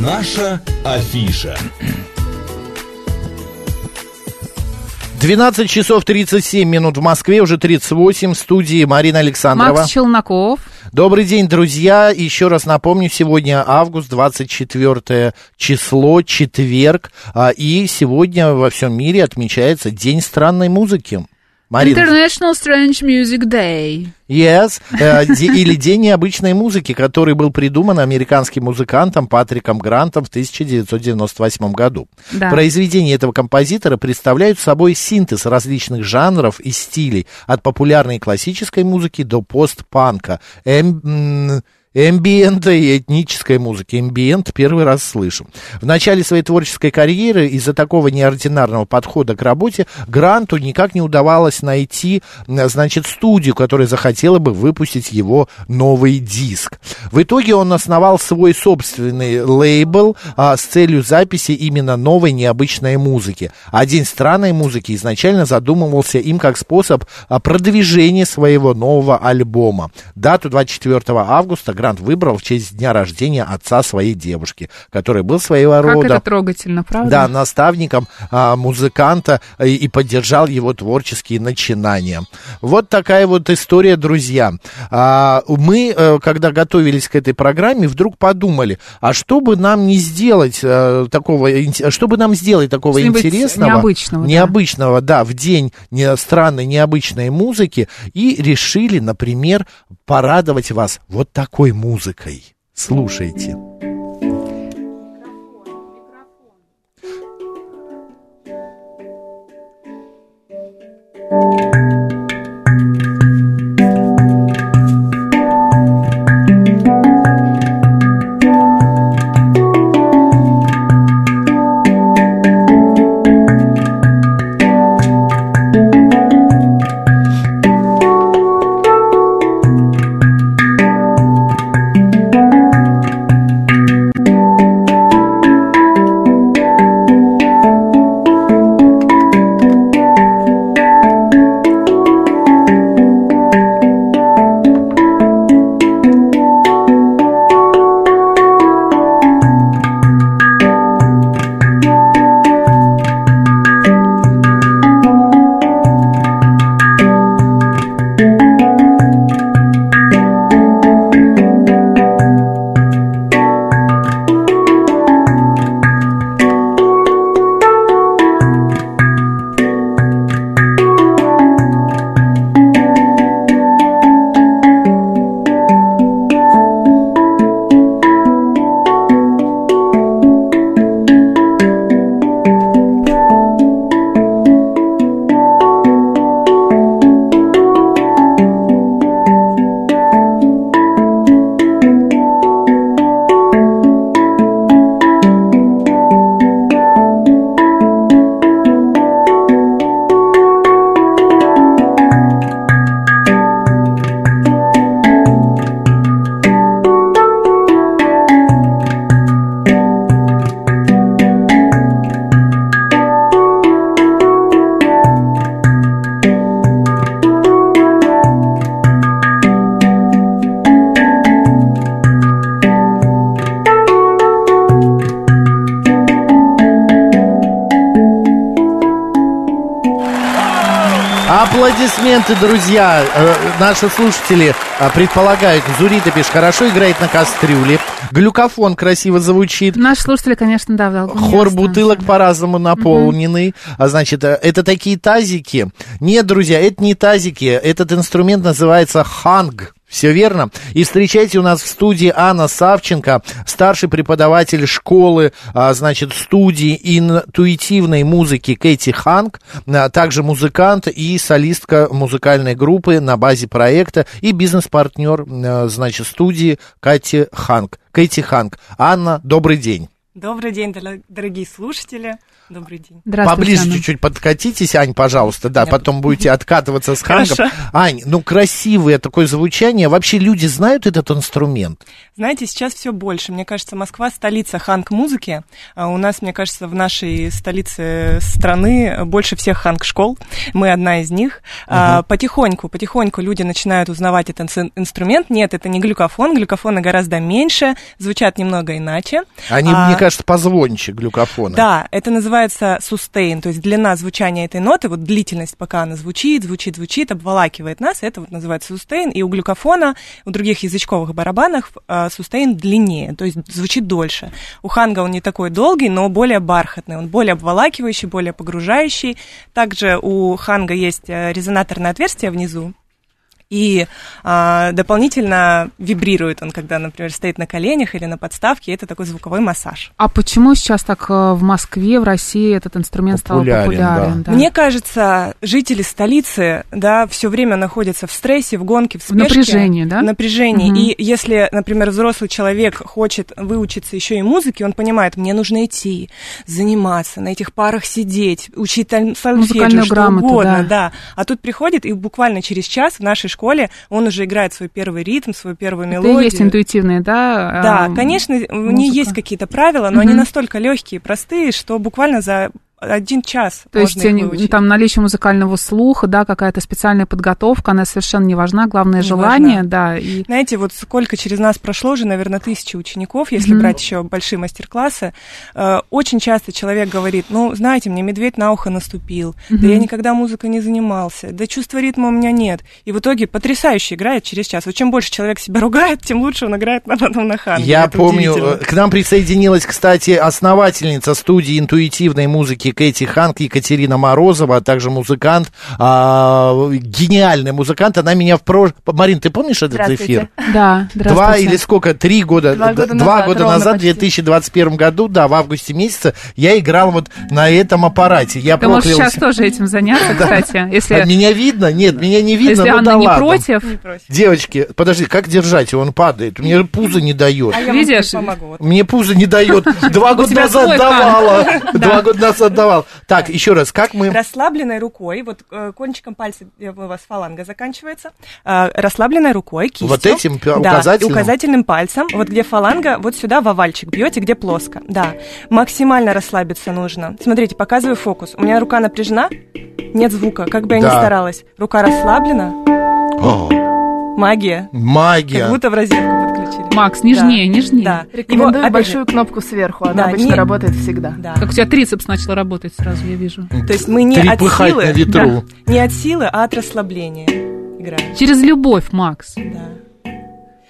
Наша афиша. 12 часов 37 минут в Москве, уже 38, в студии Марина Александрова. Макс Челноков. Добрый день, друзья. Еще раз напомню, сегодня август, 24 число, четверг, а, и сегодня во всем мире отмечается День странной музыки. Марина. International Strange Music Day. Yes, э, или День необычной музыки, который был придуман американским музыкантом Патриком Грантом в 1998 году. Да. Произведения этого композитора представляют собой синтез различных жанров и стилей, от популярной классической музыки до постпанка. Эм, Эмбиента и этнической музыки. Эмбиент первый раз слышу. В начале своей творческой карьеры из-за такого неординарного подхода к работе Гранту никак не удавалось найти, значит, студию, которая захотела бы выпустить его новый диск. В итоге он основал свой собственный лейбл а, с целью записи именно новой необычной музыки. День странной музыки изначально задумывался им как способ а, продвижения своего нового альбома. Дату 24 августа Грант выбрал в честь дня рождения отца своей девушки, который был своего как рода... Как это трогательно, правда? Да, наставником а, музыканта и, и поддержал его творческие начинания. Вот такая вот история, друзья. А, мы, а, когда готовились к этой программе, вдруг подумали, а что бы нам не сделать а, такого, что бы нам сделать такого интересного, необычного, необычного, да, да в день не, странной необычной музыки, и решили, например, порадовать вас вот такой живой музыкой. Слушайте. Аплодисменты, друзья. Э, наши слушатели э, предполагают, Зурита пишет, хорошо играет на кастрюле. Глюкофон красиво звучит. Наши слушатели, конечно, да, в Хор бутылок по-разному наполненный. Угу. А значит, э, это такие тазики. Нет, друзья, это не тазики. Этот инструмент называется ханг. Все верно. И встречайте у нас в студии Анна Савченко, старший преподаватель школы, а, значит, студии интуитивной музыки Кэти Ханг, а, также музыкант и солистка музыкальной группы на базе проекта и бизнес-партнер, а, значит, студии Кэти Ханг. Кэти Ханг. Анна, добрый день. Добрый день, дорогие слушатели. Добрый день. Поближе чуть-чуть подкатитесь, Ань, пожалуйста, да, Я потом будете откатываться с хангом. Ань, ну красивое такое звучание. Вообще люди знают этот инструмент? Знаете, сейчас все больше. Мне кажется, Москва столица ханг-музыки. А у нас, мне кажется, в нашей столице страны больше всех ханг-школ. Мы одна из них. Uh-huh. Потихоньку, потихоньку люди начинают узнавать этот инструмент. Нет, это не глюкофон. Глюкофоны гораздо меньше, звучат немного иначе. Они, а... мне кажется, позвонче глюкофона. Да, это называется sustain, то есть длина звучания этой ноты, вот длительность, пока она звучит, звучит, звучит, обволакивает нас, это вот называется sustain, и у глюкофона, у других язычковых барабанов sustain длиннее, то есть звучит дольше. У ханга он не такой долгий, но более бархатный, он более обволакивающий, более погружающий. Также у ханга есть э, резонаторное отверстие внизу, и а, дополнительно вибрирует он, когда, например, стоит на коленях или на подставке, это такой звуковой массаж. А почему сейчас так э, в Москве, в России этот инструмент популярен, стал популярен? Да. Да. Мне кажется, жители столицы, да, все время находятся в стрессе, в гонке, в спешке. В напряжении, да? В напряжении. Угу. И если, например, взрослый человек хочет выучиться еще и музыке, он понимает, мне нужно идти, заниматься, на этих парах сидеть, учить сольфеджио, что грамоту, угодно, да. да. А тут приходит, и буквально через час в нашей школе школе, он уже играет свой первый ритм, свою первую мелодию. Это есть интуитивные, да? Да, конечно, музыка. у нее есть какие-то правила, но угу. они настолько легкие, простые, что буквально за один час. То есть они, там наличие музыкального слуха, да, какая-то специальная подготовка, она совершенно не важна, главное не желание, важна. да. И... Знаете, вот сколько через нас прошло уже, наверное, тысячи учеников, если mm-hmm. брать еще большие мастер-классы. Э, очень часто человек говорит, ну, знаете, мне медведь на ухо наступил, mm-hmm. да я никогда музыкой не занимался, да чувства ритма у меня нет. И в итоге потрясающе играет через час. Вот чем больше человек себя ругает, тем лучше он играет на потом на ханге. Я Это помню, к нам присоединилась, кстати, основательница студии интуитивной музыки музыки Кэти Ханк, Екатерина Морозова, а также музыкант, а, гениальный музыкант. Она меня в прошлом... Марин, ты помнишь этот эфир? Да, Два или сколько? Три года? Два года Два назад, года назад в 2021 году, да, в августе месяце, я играл вот на этом аппарате. Я ты можешь сейчас тоже этим заняться, кстати. Если... А меня видно? Нет, меня не видно. Если ну, Анна да не ладно. против. Девочки, подожди, как держать? Он падает. Мне пузо не дает. А Видишь? Мне пузо не дает. Два года назад давала. Два года назад давал. Так, еще раз, как мы... Расслабленной рукой, вот э, кончиком пальца у вас фаланга заканчивается, э, расслабленной рукой, кистью. Вот этим указательным? Да, указательным пальцем, вот где фаланга, вот сюда в овальчик бьете, где плоско. Да, максимально расслабиться нужно. Смотрите, показываю фокус. У меня рука напряжена, нет звука, как бы я да. ни старалась. Рука расслаблена. О. Магия. Магия. Как будто в розетку. Макс, нежнее, да. нежнее. Да. Рекомендую Его, большую же, кнопку сверху, она да, обычно не... работает всегда. Да. Как у тебя трицепс начал работать сразу, я вижу. То есть мы не от силы, на ветру. Да, не от силы, а от расслабления играем. Через любовь, Макс. Да.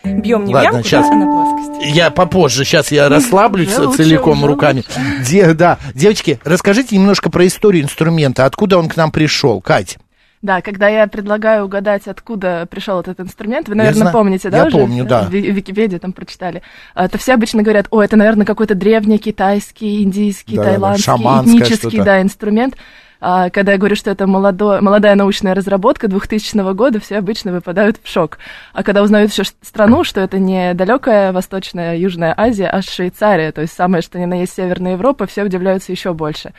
Бьем не Ладно, в ямку, сейчас. а на плоскость. Я попозже, сейчас я расслаблюсь целиком руками. Де, да, девочки, расскажите немножко про историю инструмента, откуда он к нам пришел, Кать. Да, когда я предлагаю угадать, откуда пришел этот инструмент, вы, наверное, я помните, да? Я уже? помню, да. В Википедии там прочитали. А, то все обычно говорят, о, это, наверное, какой-то древний китайский, индийский, да, таиландский, да, этнический да, инструмент. А, когда я говорю, что это молодой, молодая научная разработка 2000 года, все обычно выпадают в шок. А когда узнают еще страну, что это не далекая Восточная Южная Азия, а Швейцария, то есть самое, что ни на есть Северная Европа, все удивляются еще больше.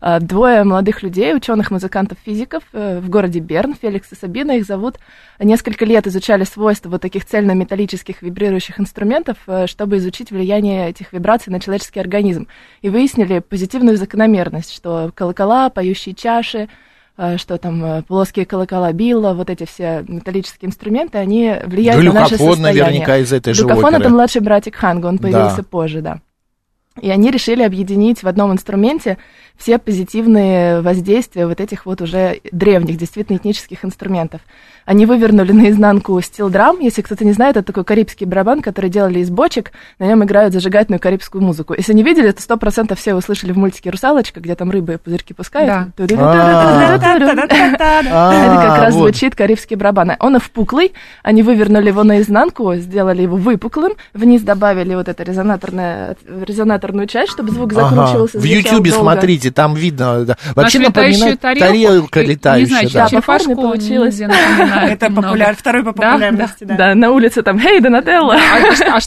А, двое молодых людей, ученых, музыкантов, физиков э, в городе Берн, Феликс и Сабина, их зовут, несколько лет изучали свойства вот таких цельнометаллических вибрирующих инструментов, э, чтобы изучить влияние этих вибраций на человеческий организм. И выяснили позитивную закономерность, что колокола, поющие чаши, э, что там плоские колокола Билла, вот эти все металлические инструменты, они влияют на наше состояние. наверняка из этой же Глюкофон это младший братик Ханга, он появился да. позже, да. И они решили объединить в одном инструменте все позитивные воздействия вот этих вот уже древних, действительно этнических инструментов. Они вывернули наизнанку стил драм. Если кто-то не знает, это такой карибский барабан, который делали из бочек. На нем играют зажигательную карибскую музыку. Если не видели, то сто процентов все услышали в мультике «Русалочка», где там рыбы пузырьки пускают. Это как раз звучит карибский барабан. Он впуклый. Они вывернули его наизнанку, сделали его выпуклым. Вниз добавили вот это резонаторное, резонатор синтезаторную часть, чтобы звук закручивался. Ага. В Ютьюбе смотрите, там видно. Да. Вообще напоминает тарелка летающая. Не знаю, да. черепашку получилось. Это популяр, второй по популярности, да. Да, на улице там, «Хей, Донателло!» а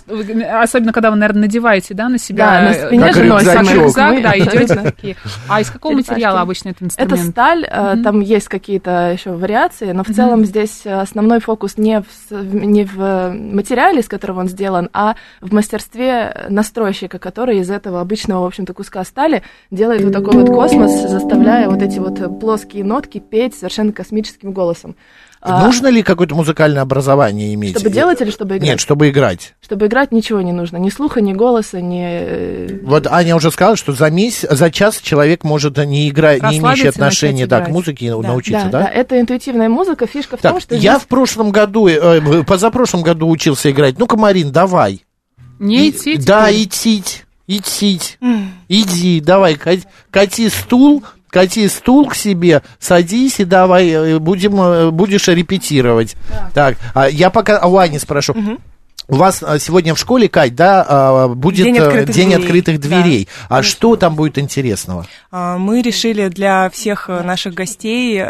а Особенно, когда вы, наверное, надеваете, да, на себя. Да, на спине же рюкзак, да, идете такие. А из какого материала обычно этот инструмент? Это сталь, там есть какие-то еще вариации, но в целом здесь основной фокус не в материале, из которого он сделан, а в мастерстве настройщика, который из этого обычного, в общем-то, куска стали делает вот такой вот космос, заставляя вот эти вот плоские нотки петь совершенно космическим голосом. А нужно ли какое-то музыкальное образование иметь? Чтобы делать или чтобы играть? Нет, чтобы играть. Чтобы играть ничего не нужно. Ни слуха, ни голоса, ни... Э, вот Аня уже сказала, что за, месяц, за час человек может не играть, не имеющий отношения да, к музыке, да. научиться, да, да? Да, это интуитивная музыка. Фишка в так, том, что... Я здесь... в прошлом году, э, позапрошлом году учился играть. Ну-ка, Марин, давай. Не идти? Да, идти. Идти. Иди, давай, кати стул, кати стул к себе, садись и давай, э, будем, э, будешь репетировать. Так, а я пока у Ани спрошу. Угу. У вас а, сегодня в школе, Кать, да, а, будет День э, открытых День дверей. Открытых дверей. Да. А что там будет интересного? А, мы решили для всех наших гостей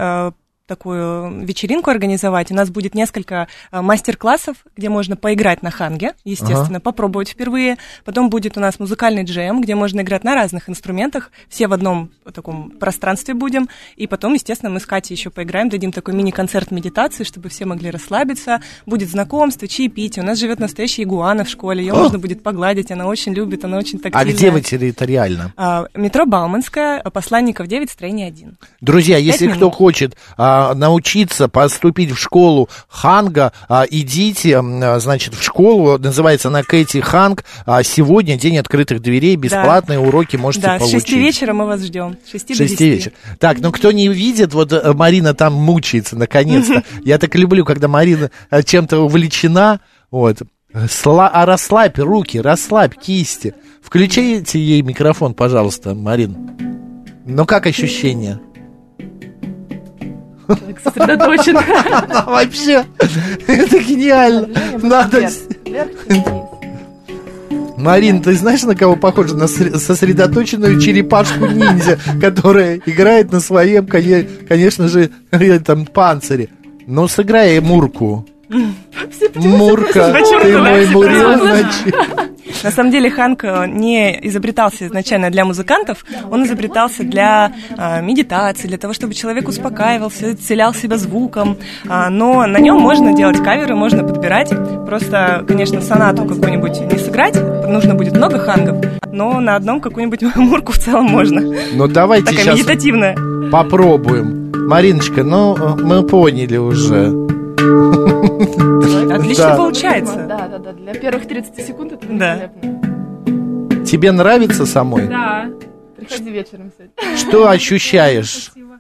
такую вечеринку организовать. У нас будет несколько э, мастер-классов, где можно поиграть на ханге, естественно, ага. попробовать впервые. Потом будет у нас музыкальный джем, где можно играть на разных инструментах. Все в одном таком пространстве будем. И потом, естественно, мы с Катей еще поиграем, дадим такой мини-концерт медитации, чтобы все могли расслабиться. Будет знакомство, чаепитие. У нас живет настоящая игуана в школе. Ее можно будет погладить. Она очень любит, она очень тактильная. А где вы территориально? А, метро Бауманская, посланников 9, строение 1. Друзья, если минут. кто хочет а, научиться поступить в школу Ханга, а, идите, а, значит, в школу, называется она Кэти Ханг, а сегодня день открытых дверей, бесплатные да. уроки можете да, получить. Да, с 6 вечера мы вас ждем, с 6 6 до 10. вечера. Так, ну кто не видит, вот э, Марина там мучается, наконец-то. Я так люблю, когда Марина э, чем-то увлечена, вот. Сла... А расслабь руки, расслабь кисти. Включите ей микрофон, пожалуйста, Марин. Ну как ощущения? Человек сосредоточен. Вообще, это гениально. Надо... Марин, ты знаешь, на кого похоже? На сосредоточенную черепашку-ниндзя, которая играет на своем, конечно же, там, панцире. Ну, сыграй Мурку. Мурка, ты мой значит. На самом деле Ханк э, не изобретался изначально для музыкантов, он изобретался для э, медитации, для того, чтобы человек успокаивался, исцелял себя звуком. Э, но на нем можно делать каверы, можно подбирать. Просто, конечно, сонату какую-нибудь не сыграть, нужно будет много хангов, но на одном какую-нибудь мурку в целом можно. Ну давайте Такая сейчас медитативная. попробуем. Мариночка, ну мы поняли уже. Отлично получается. Да, да, да. Для первых 30 секунд это великолепно. Да. Тебе нравится самой? Да. Приходи вечером, кстати. Что ощущаешь? Спасибо.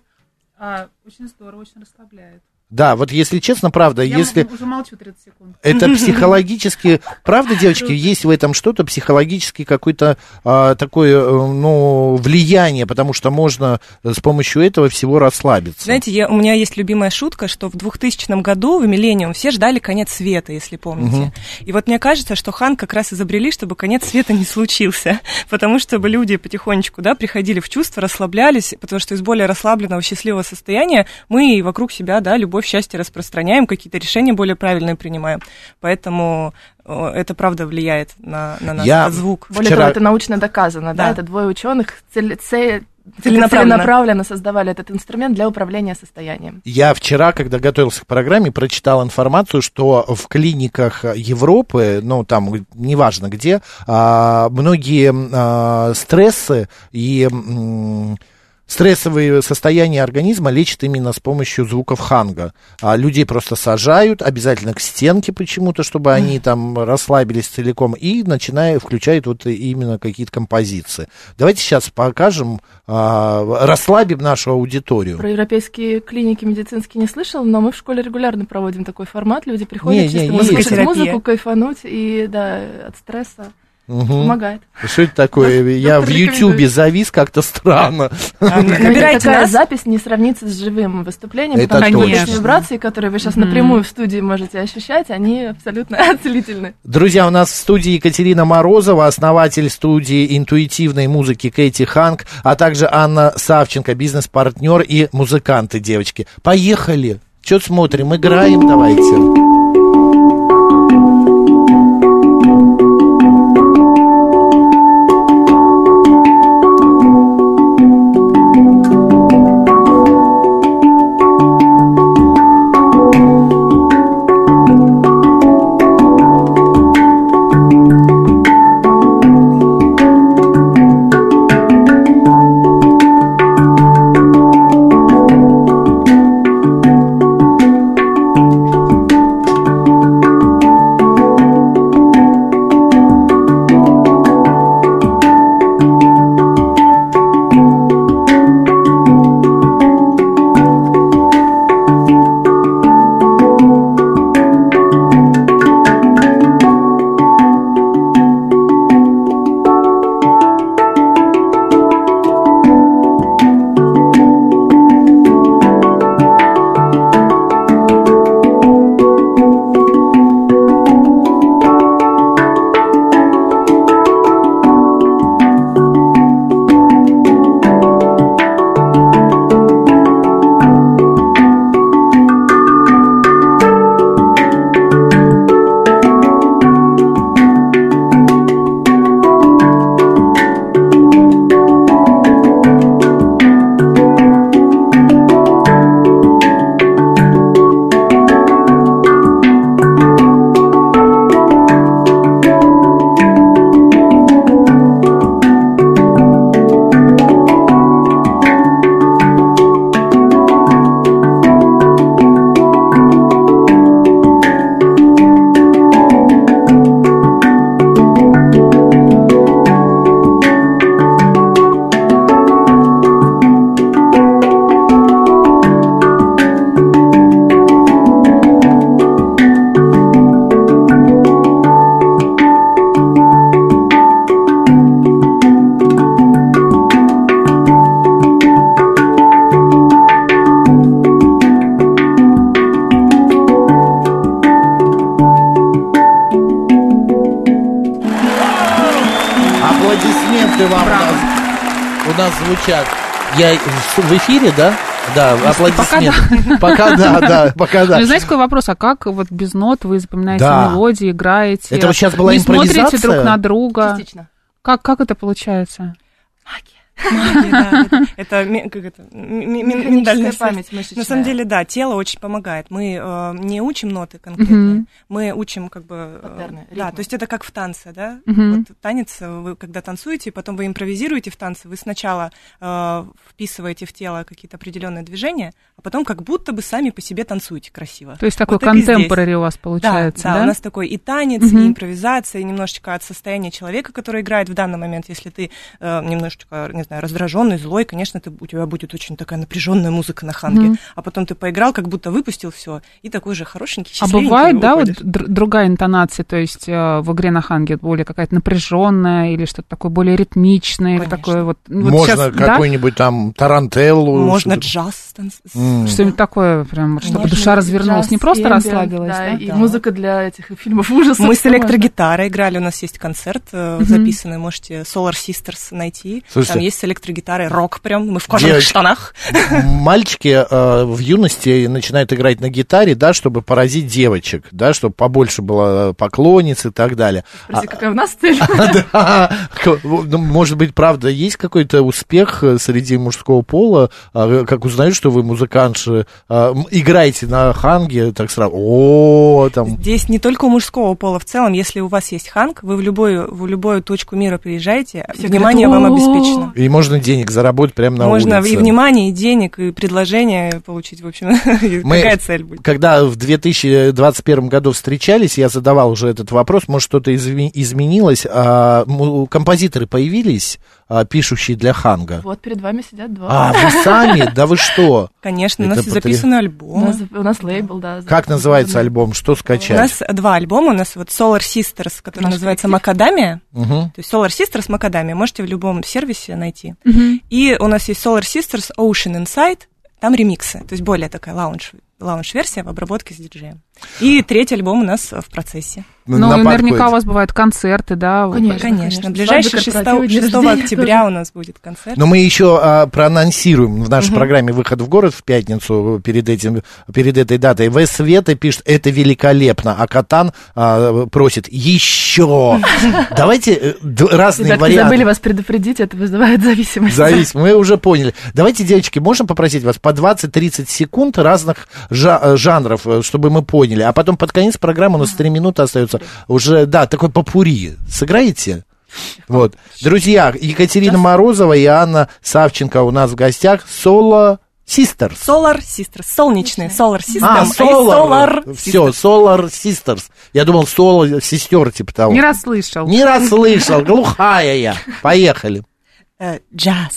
А, очень здорово, очень расслабляет. Да, вот если честно, правда, Я если... уже молчу 30 секунд. Это психологически... Правда, девочки, есть в этом что-то психологически какое-то а, такое, э, ну, влияние, потому что можно с помощью этого всего расслабиться. Знаете, я, у меня есть любимая шутка, что в 2000 году, в «Миллениум», все ждали конец света, если помните. Угу. И вот мне кажется, что Хан как раз изобрели, чтобы конец света не случился, потому что люди потихонечку, да, приходили в чувство, расслаблялись, потому что из более расслабленного, счастливого состояния мы вокруг себя, да, любой любовь, счастье распространяем, какие-то решения более правильные принимаем. Поэтому это правда влияет на, на нас, Я звук. Более вчера... того, это научно доказано, да, да? это двое ученых цель, цель, целенаправленно. целенаправленно создавали этот инструмент для управления состоянием. Я вчера, когда готовился к программе, прочитал информацию, что в клиниках Европы, ну там неважно где, а, многие а, стрессы и стрессовые состояния организма лечат именно с помощью звуков ханга. А людей просто сажают обязательно к стенке почему-то, чтобы они там расслабились целиком, и начиная включают вот именно какие-то композиции. Давайте сейчас покажем, а, расслабим нашу аудиторию. Про европейские клиники медицинские не слышал, но мы в школе регулярно проводим такой формат. Люди приходят не, чисто не, слушать музыку, кайфануть и да, от стресса Угу. Помогает. Что это такое? Я в Ютьюбе завис как-то странно. А, набирайте такая запись не сравнится с живым выступлением, потому что вибрации, которые вы сейчас напрямую в студии можете ощущать, они абсолютно целительны. Друзья, у нас в студии Екатерина Морозова, основатель студии интуитивной музыки Кэти Ханк, а также Анна Савченко, бизнес-партнер и музыканты, девочки. Поехали! Что смотрим? Играем давайте. Звучат. Я в эфире, да? Да, аплодисменты. Пока да. Пока да, да, пока да. Ну, знаете, какой вопрос? А как вот без нот вы запоминаете да. мелодии, играете? Это вот сейчас была не импровизация? смотрите друг на друга? Частично. Как, как это получается? Магия. Магия, да. Это, как это, миндальная память мышечная. На самом деле, да, тело очень помогает. Мы э, не учим ноты конкретные, мы учим как бы... Э, да, то есть это как в танце, да? Вот танец, вы когда танцуете, потом вы импровизируете в танце, вы сначала э, вписываете в тело какие-то определенные движения, а потом как будто бы сами по себе танцуете красиво. То есть такой контемпорари у вас получается, да? Да, у нас такой и танец, и импровизация, и немножечко от состояния человека, который играет в данный момент. Если ты немножечко, не знаю, раздраженный, злой, конечно, ты, у тебя будет очень такая напряженная музыка на ханге. Mm-hmm. А потом ты поиграл, как будто выпустил все, и такой же хорошенький, А бывает, да, вот другая интонация, то есть э, в игре на ханге более какая-то напряженная или что-то такое более ритмичное, или такое вот. вот Можно сейчас, какой-нибудь да? там тарантеллу. Можно джаз. Mm. Что-нибудь такое, прям, чтобы Нежный душа развернулась, джаз, не просто эмбиент, расслабилась. Да, да? И да. музыка для этих фильмов ужасов. Мы с электрогитарой играли, у нас есть концерт mm-hmm. записанный, можете Solar Sisters найти. Слушайте, там есть с электрогитарой рок прям, мы в кожаных Девочки, штанах. Мальчики э, в юности начинают играть на гитаре, да, чтобы поразить девочек, да, чтобы побольше было поклонниц и так далее. Спроси, а, какая у нас цель? Ну, может быть, правда, есть какой-то успех э, среди мужского пола, а, как узнают, что вы музыкантши, а, играете на ханге, так сразу, о, там... Здесь не только у мужского пола, в целом, если у вас есть ханг, вы в любую, в любую точку мира приезжаете, внимание вам обеспечено. И можно денег заработать прямо на Можно улице. и внимание, и денег, и предложение получить, в общем, Мы, какая цель будет. Когда в 2021 году встречались, я задавал уже этот вопрос, может, что-то изменилось, а композиторы появились, а, пишущий для Ханга? Вот перед вами сидят два. А, вы сами? Да вы что? Конечно, у нас записан альбом. У нас, у нас лейбл, да. Как называется альбом? Что скачать? У нас два альбома. У нас вот Solar Sisters, который Наш называется Макадамия. Угу. То есть Solar Sisters Макадамия. Можете в любом сервисе найти. Угу. И у нас есть Solar Sisters Ocean Inside. Там ремиксы. То есть более такая лаунж лаунж-версия в обработке с диджеем. И третий альбом у нас в процессе. Ну, ну наверняка у вас бывают концерты, да? Конечно, конечно. Ближайший 6, 6 октября у нас будет концерт. Но мы еще а, проанонсируем в нашей угу. программе «Выход в город» в пятницу перед, этим, перед этой датой. В Света пишет, это великолепно, а Катан а, просит еще. Давайте э, разные Ребятки, варианты. забыли вас предупредить, это вызывает зависимость. Зависимость, мы уже поняли. Давайте, девочки, можем попросить вас по 20-30 секунд разных э, жанров, э, чтобы мы поняли, а потом под конец программы у нас 3 минуты остается уже, да, такой попури. Сыграете? Вот. Друзья, Екатерина Морозова и Анна Савченко у нас в гостях. Соло Sisters. Solar Sisters. Солнечные. Solar Sisters. А, Solar. Solar Все, Solar Sisters. Я думал, Соло сестер типа того. Не расслышал. Не расслышал. Глухая я. Поехали. Э, джаз.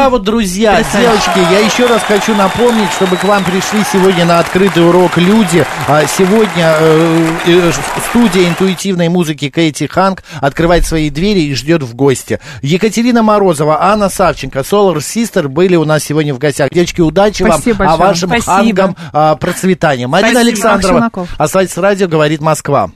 Браво, друзья! Девочки, я еще раз хочу напомнить, чтобы к вам пришли сегодня на открытый урок люди. А сегодня э, э, студия интуитивной музыки Кэти Ханг открывает свои двери и ждет в гости. Екатерина Морозова, Анна Савченко, Solar Sister были у нас сегодня в гостях. Девочки, удачи Спасибо вам, большое. а вашим Спасибо. хангам а, процветания. Марина Спасибо. Александрова, оставайтесь радио, говорит Москва.